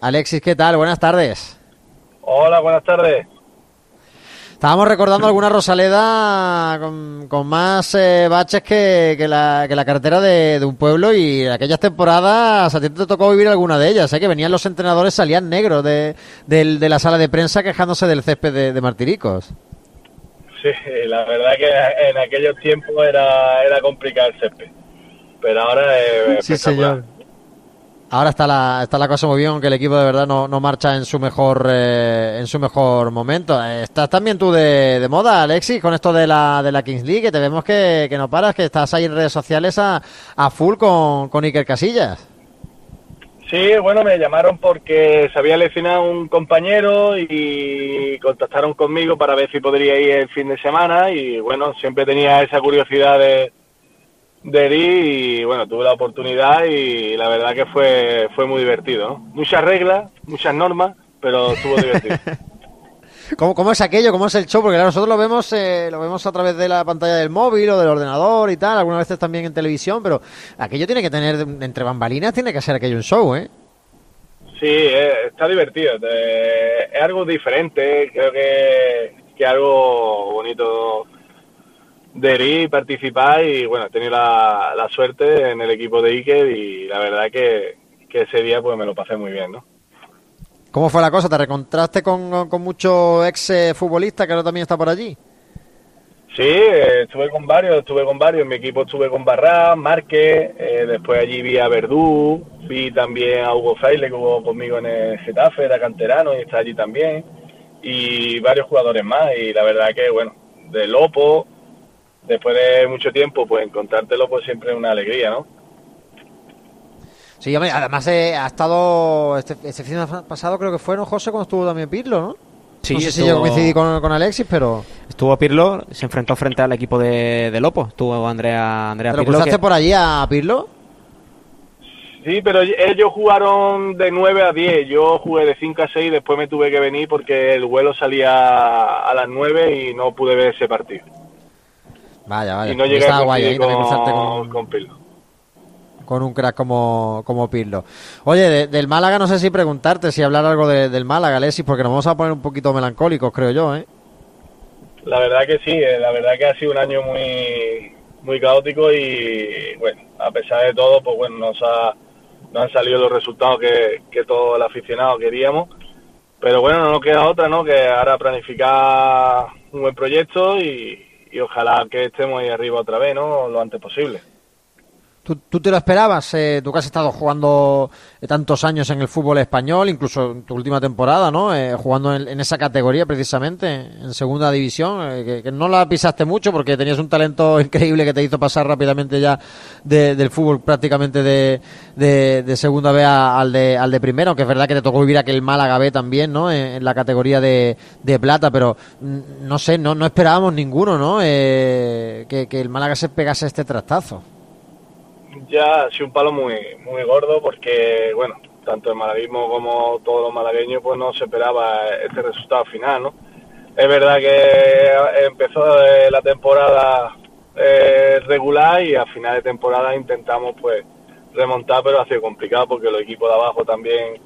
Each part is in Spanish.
Alexis, ¿qué tal? Buenas tardes. Hola, buenas tardes. Estábamos recordando alguna Rosaleda con, más eh, baches que, la, que la carretera de, un pueblo y en aquellas temporadas a ti te tocó vivir alguna de ellas, ¿eh? que venían los entrenadores, salían negros de, la sala de prensa quejándose del césped de, Martiricos. Sí, la verdad que en aquellos tiempos era, era complicado el césped, pero ahora es sí, señor. Ahora está la, está la cosa muy bien, aunque el equipo de verdad no, no marcha en su mejor eh, en su mejor momento. Estás también tú de, de, moda, Alexis, con esto de la, de la Kings League, que te vemos que, que no paras, que estás ahí en redes sociales a, a full con, con Iker Casillas. Sí, bueno, me llamaron porque se había lesionado un compañero y contactaron conmigo para ver si podría ir el fin de semana y bueno, siempre tenía esa curiosidad de de y bueno, tuve la oportunidad y la verdad que fue, fue muy divertido. Muchas reglas, muchas normas, pero estuvo divertido. ¿Cómo, ¿Cómo, es aquello? ¿Cómo es el show? Porque nosotros lo vemos, eh, lo vemos a través de la pantalla del móvil o del ordenador y tal, algunas veces también en televisión, pero aquello tiene que tener, entre bambalinas, tiene que ser aquello un show, ¿eh? Sí, eh, está divertido. es algo diferente, creo que, que algo bonito de y participar y bueno, he tenido la, la, suerte en el equipo de Iker y la verdad que, que ese día pues me lo pasé muy bien, ¿no? ¿Cómo fue la cosa? ¿Te recontraste con, con muchos ex futbolistas que ahora también está por allí? Sí, eh, estuve con varios, estuve con varios. En mi equipo estuve con Barra, Márquez, eh, después allí vi a Verdú, vi también a Hugo Fraile que hubo conmigo en el Getafe, era canterano y está allí también, y varios jugadores más. Y la verdad que, bueno, de Lopo, después de mucho tiempo, pues encontrártelo pues siempre es una alegría, ¿no? Sí, además eh, ha estado, este, este, fin de pasado creo que fue, ¿no, José, cuando estuvo también Pirlo, ¿no? Sí, no sé si yo coincidí con, con, Alexis, pero... Estuvo Pirlo, se enfrentó frente al equipo de, de Lopo, estuvo Andrea, Andrea ¿Pero Pirlo. cruzaste por allí a Pirlo? Sí, pero ellos jugaron de 9 a 10, yo jugué de 5 a 6 después me tuve que venir porque el vuelo salía a las 9 y no pude ver ese partido. Vaya, vaya. Y no llegué a guay, con, con, Pirlo. Con un crack como, como Pirlo. Oye, del Málaga no sé si preguntarte, si hablar algo del Málaga, Alexis, porque nos vamos a poner un poquito melancólicos, creo yo, ¿eh? La verdad que sí, eh, la verdad que ha sido un año muy muy caótico y bueno, a pesar de todo, pues bueno, nos, ha, nos han salido los resultados que, que todo el aficionado queríamos. Pero bueno, no nos queda otra, ¿no? Que ahora planificar un buen proyecto y, y ojalá que estemos ahí arriba otra vez, ¿no? Lo antes posible. ¿Tú, te lo esperabas? Eh, tú que has estado jugando eh, tantos años en el fútbol español, incluso en tu última temporada, ¿no? Eh, jugando en, esa categoría precisamente, en segunda división, eh, que, no la pisaste mucho porque tenías un talento increíble que te hizo pasar rápidamente ya del fútbol prácticamente de, de, segunda B al, de, al de primera, aunque es verdad que te tocó vivir aquel Málaga B también, ¿no? En, la categoría de, de, plata, pero mm, no sé, no, no esperábamos ninguno, ¿no? que, que el Málaga se pegase este trastazo ya ha sido un palo muy, muy gordo porque, bueno, tanto el malaguismo como todos los malagueños, pues no se esperaba este resultado final, ¿no? Es verdad que empezó la temporada eh, regular y a final de temporada intentamos, pues, remontar, pero ha sido complicado porque los equipos de abajo también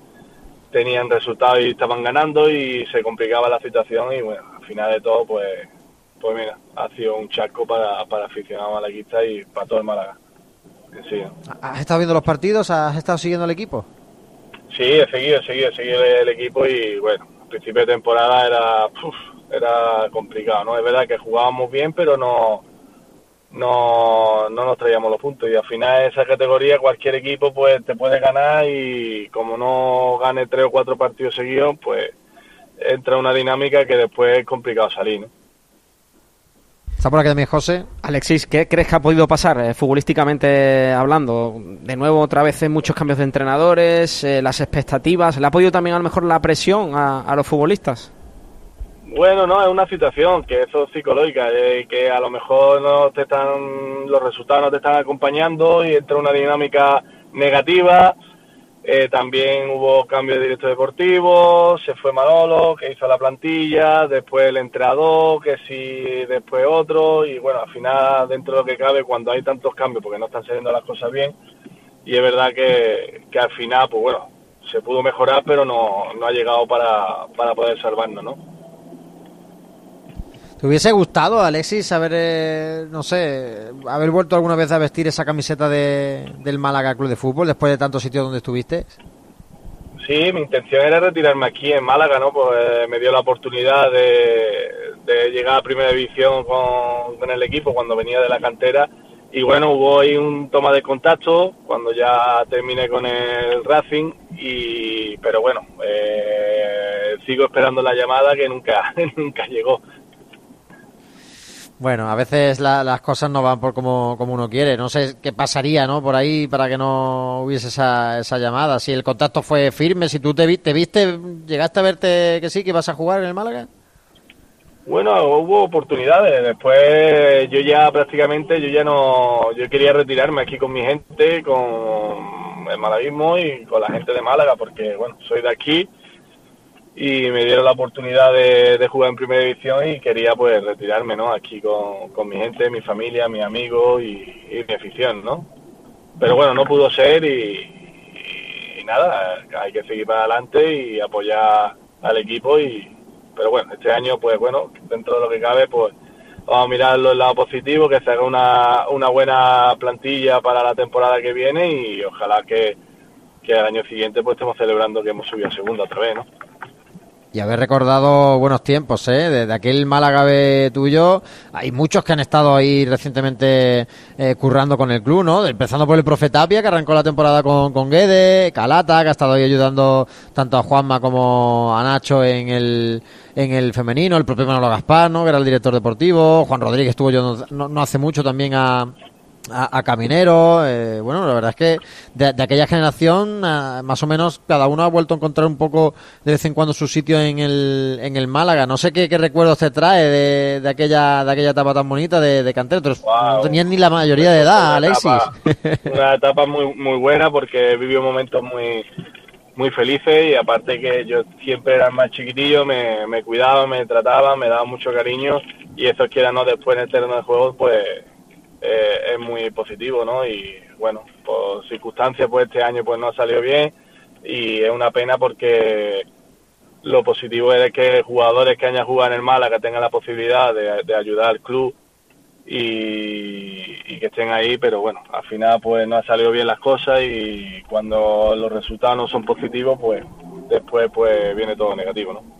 tenían resultados y estaban ganando y se complicaba la situación y, bueno, al final de todo, pues, pues mira, ha sido un charco para, para aficionados malaguistas y para todo el Málaga. ¿Has estado viendo los partidos? ¿Has estado siguiendo el equipo? Sí, he seguido, he seguido, he seguido el equipo y bueno, al principio de temporada era, era complicado, ¿no? Es verdad que jugábamos bien, pero no, no, no nos traíamos los puntos y al final esa categoría cualquier equipo pues te puede ganar y como no gane tres o cuatro partidos seguidos, pues entra una dinámica que después es complicado salir, ¿no? Está por aquí también José. Alexis, ¿qué crees que ha podido pasar eh, futbolísticamente hablando? De nuevo, otra vez muchos cambios de entrenadores, eh, las expectativas. ¿Le ha podido también a lo mejor la presión a, los futbolistas? Bueno, no, es una situación que eso es psicológica, eh, que a lo mejor no te están, los resultados no te están acompañando y entra una dinámica negativa eh, también hubo cambio de director deportivo, se fue Manolo, que hizo la plantilla, después el entrenador, que sí, después otro, y bueno, al final, dentro de lo que cabe, cuando hay tantos cambios, porque no están saliendo las cosas bien, y es verdad que, que al final, pues bueno, se pudo mejorar, pero no, no ha llegado para, para poder salvarnos, ¿no? ¿Te hubiese gustado, Alexis, haber, eh, no sé, haber vuelto alguna vez a vestir esa camiseta de, del Málaga Club de Fútbol después de tantos sitios donde estuviste? Sí, mi intención era retirarme aquí en Málaga, ¿no? Pues eh, me dio la oportunidad de, llegar a Primera División con, con, el equipo cuando venía de la cantera y bueno, hubo ahí un toma de contacto cuando ya terminé con el Racing y pero bueno, eh, sigo esperando la llamada que nunca nunca llegó. Bueno, a veces la, las cosas no van por como, como, uno quiere. No sé qué pasaría, ¿no? Por ahí para que no hubiese esa, esa llamada. Si el contacto fue firme, si tú te, te viste, llegaste a verte que sí, que ibas a jugar en el Málaga. Bueno, hubo oportunidades. Después yo ya prácticamente, yo ya no, yo quería retirarme aquí con mi gente, con el malaguismo y con la gente de Málaga, porque bueno, soy de aquí y me dieron la oportunidad de, de, jugar en primera división y quería pues retirarme no aquí con, con mi gente mi familia mis amigos y, mi afición no pero bueno no pudo ser y, nada hay que seguir para adelante y apoyar al equipo y pero bueno este año pues bueno dentro de lo que cabe pues vamos a mirarlo el lado positivo que se haga una, una buena plantilla para la temporada que viene y ojalá que, que el año siguiente pues estemos celebrando que hemos subido a segunda otra vez no y haber recordado buenos tiempos, ¿eh? Desde aquel Málaga tuyo, hay muchos que han estado ahí recientemente eh, currando con el club, ¿no? Empezando por el profe Tapia, que arrancó la temporada con, con Guede, Calata, que ha estado ahí ayudando tanto a Juanma como a Nacho en el, en el femenino, el propio Manolo Gaspar, ¿no? Que era el director deportivo, Juan Rodríguez estuvo yo no, no hace mucho también a a, a Caminero. Eh, bueno, la verdad es que de, de aquella generación, a, más o menos, cada uno ha vuelto a encontrar un poco de vez en cuando su sitio en el, en el Málaga. No sé qué, qué recuerdos te trae de, de, aquella, de aquella etapa tan bonita de, de cantero. Wow. No tenían ni la mayoría de edad, Alexis. Etapa, una etapa muy, muy buena porque vivió momentos muy muy felices y aparte que yo siempre era más chiquitillo, me, me cuidaba, me trataba, me daba mucho cariño y eso quiera no después en el terreno de juego pues eh, es muy positivo, ¿no? Y bueno, por circunstancias, pues este año pues no ha salido bien y es una pena porque lo positivo es que jugadores que hayan jugado en el Málaga tengan la posibilidad de, de ayudar al club y, y, que estén ahí, pero bueno, al final pues no ha salido bien las cosas y cuando los resultados no son positivos, pues después pues viene todo negativo, ¿no?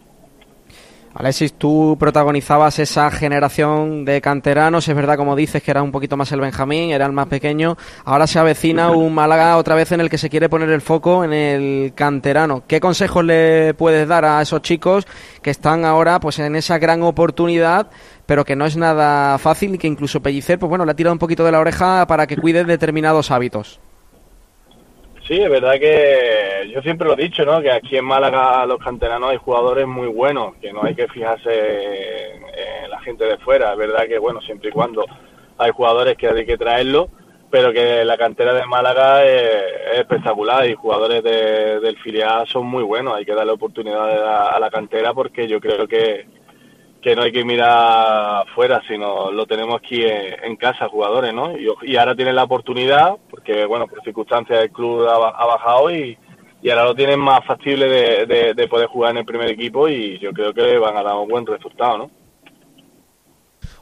Alexis, tú protagonizabas esa generación de canteranos, es verdad como dices que era un poquito más el Benjamín, era el más pequeño, ahora se avecina un Málaga otra vez en el que se quiere poner el foco en el canterano. ¿Qué consejos le puedes dar a esos chicos que están ahora pues en esa gran oportunidad, pero que no es nada fácil y que incluso Pellicer pues bueno, le ha tirado un poquito de la oreja para que cuide determinados hábitos? Sí, es verdad que yo siempre lo he dicho, ¿no? Que aquí en Málaga los canteranos hay jugadores muy buenos, que no hay que fijarse en, la gente de fuera. Es verdad que, bueno, siempre y cuando hay jugadores que hay que traerlo, pero que la cantera de Málaga es, es espectacular y jugadores de, del filial son muy buenos. Hay que darle oportunidades a, a la cantera porque yo creo que, que no hay que mirar fuera, sino lo tenemos aquí en, casa, jugadores, ¿no? Y, ahora tienen la oportunidad, porque, bueno, por circunstancias el club ha, ha bajado y, y, ahora lo tienen más factible de, de, de, poder jugar en el primer equipo y yo creo que van a dar un buen resultado, ¿no?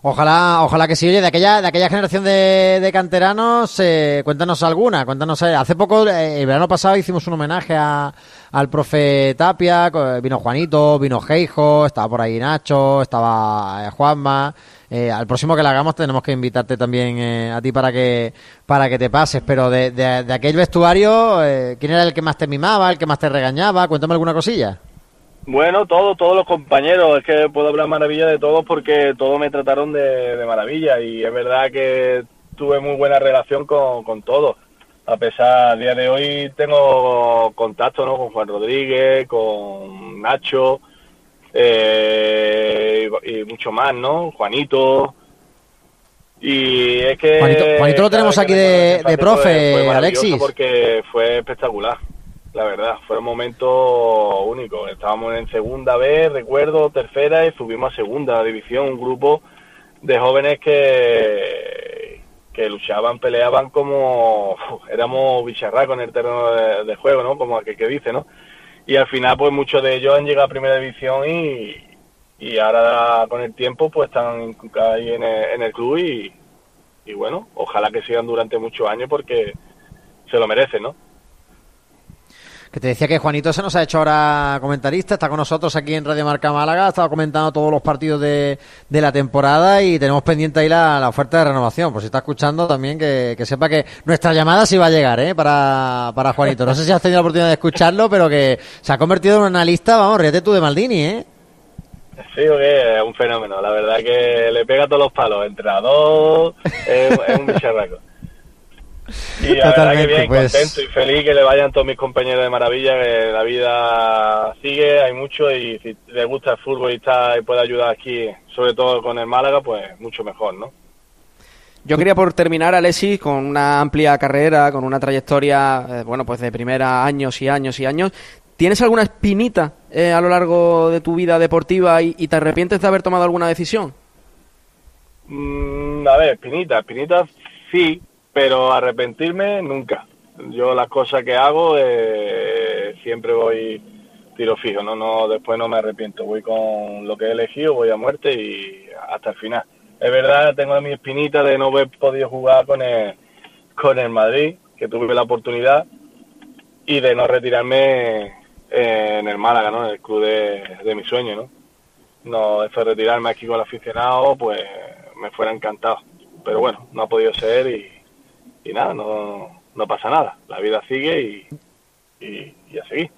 Ojalá, ojalá que sí. Oye, de aquella, de aquella generación de, de canteranos, eh, cuéntanos alguna, cuéntanos. Eh, hace poco, eh, el verano pasado, hicimos un homenaje a, al profe Tapia, vino Juanito, vino Geijo, estaba por ahí Nacho, estaba Juanma. al próximo que le hagamos tenemos que invitarte también a ti para que para que te pases. Pero de, de, de aquel vestuario, ¿quién era el que más te mimaba, el que más te regañaba? Cuéntame alguna cosilla. Bueno, todos, todos los compañeros, es que puedo hablar maravilla de todos porque todos me trataron de, de maravilla y es verdad que tuve muy buena relación con, con todos. A pesar, a día de hoy tengo contacto ¿no? con Juan Rodríguez, con Nacho eh, y, y, mucho más, ¿no? Juanito. Y es que... Juanito, Juanito lo tenemos aquí de, de profe, Alexis. Porque fue espectacular la verdad, fue un momento único. Estábamos en segunda vez, recuerdo, tercera y subimos a segunda división, un grupo de jóvenes que, que luchaban, peleaban como éramos bicharracos en el terreno de, juego, ¿no? Como aquel que dice, ¿no? Y al final, pues muchos de ellos han llegado a primera división y, y ahora con el tiempo, pues están ahí en el, en el club y, y bueno, ojalá que sigan durante muchos años porque se lo merecen, ¿no? Que te decía que Juanito se nos ha hecho ahora comentarista, está con nosotros aquí en Radio Marca Málaga, ha estado comentando todos los partidos de, de la temporada y tenemos pendiente ahí la, oferta de renovación. Por si está escuchando también, que, sepa que nuestra llamada sí va a llegar ¿eh? para, para Juanito. No sé si has tenido la oportunidad de escucharlo, pero que se ha convertido en un analista, vamos, ríete tú de Maldini, ¿eh? Sí, que es un fenómeno. La verdad que le pega todos los palos. Entrenador, es, es un bicharraco. Y la verdad que bien, pues. contento y feliz que le vayan todos mis compañeros de maravilla, que la vida sigue, hay mucho y si le gusta el fútbol y, está, y puede ayudar aquí, sobre todo con el Málaga, pues mucho mejor, ¿no? Yo quería por terminar, Alexis, con una amplia carrera, con una trayectoria, eh, bueno, pues de primera años y años y años. ¿Tienes alguna espinita eh, a lo largo de tu vida deportiva y, te arrepientes de haber tomado alguna decisión? Mm, a ver, espinita, espinita sí, pero arrepentirme nunca. Yo las cosas que hago eh, siempre voy tiro fijo, no, no, después no me arrepiento, voy con lo que he elegido, voy a muerte y hasta el final. Es verdad, tengo mi espinita de no haber podido jugar con el, con el Madrid, que tuve la oportunidad, y de no retirarme en el Málaga, ¿no? En el club de, de mi sueño, ¿no? No, eso retirarme aquí con el aficionado, pues me fuera encantado. Pero bueno, no ha podido ser y, y nada, no, no pasa nada. La vida sigue y, y, a seguir.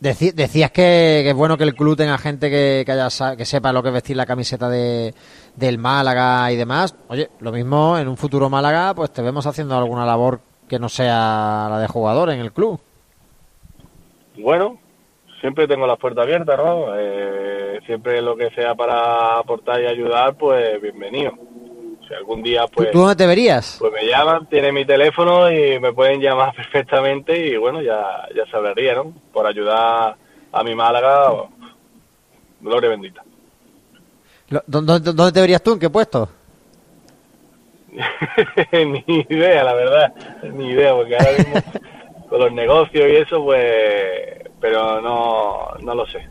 decías que, es bueno que el club tenga gente que, que, haya, que sepa lo que es vestir la camiseta de, del Málaga y demás. Oye, lo mismo en un futuro Málaga, pues te vemos haciendo alguna labor que no sea la de jugador en el club. Bueno, siempre tengo las puertas abiertas, ¿no? Eh, siempre lo que sea para aportar y ayudar, pues bienvenido si algún día pues... ¿Tú, dónde te verías? Pues me llaman, tienen mi teléfono y me pueden llamar perfectamente y bueno, ya, ya se hablaría, ¿no? Por ayudar a mi Málaga, gloria bendita. ¿Dónde, ¿Dónde te verías tú? ¿En qué puesto? ni idea, la verdad, ni idea, porque ahora mismo con los negocios y eso, pues, pero no, no lo sé.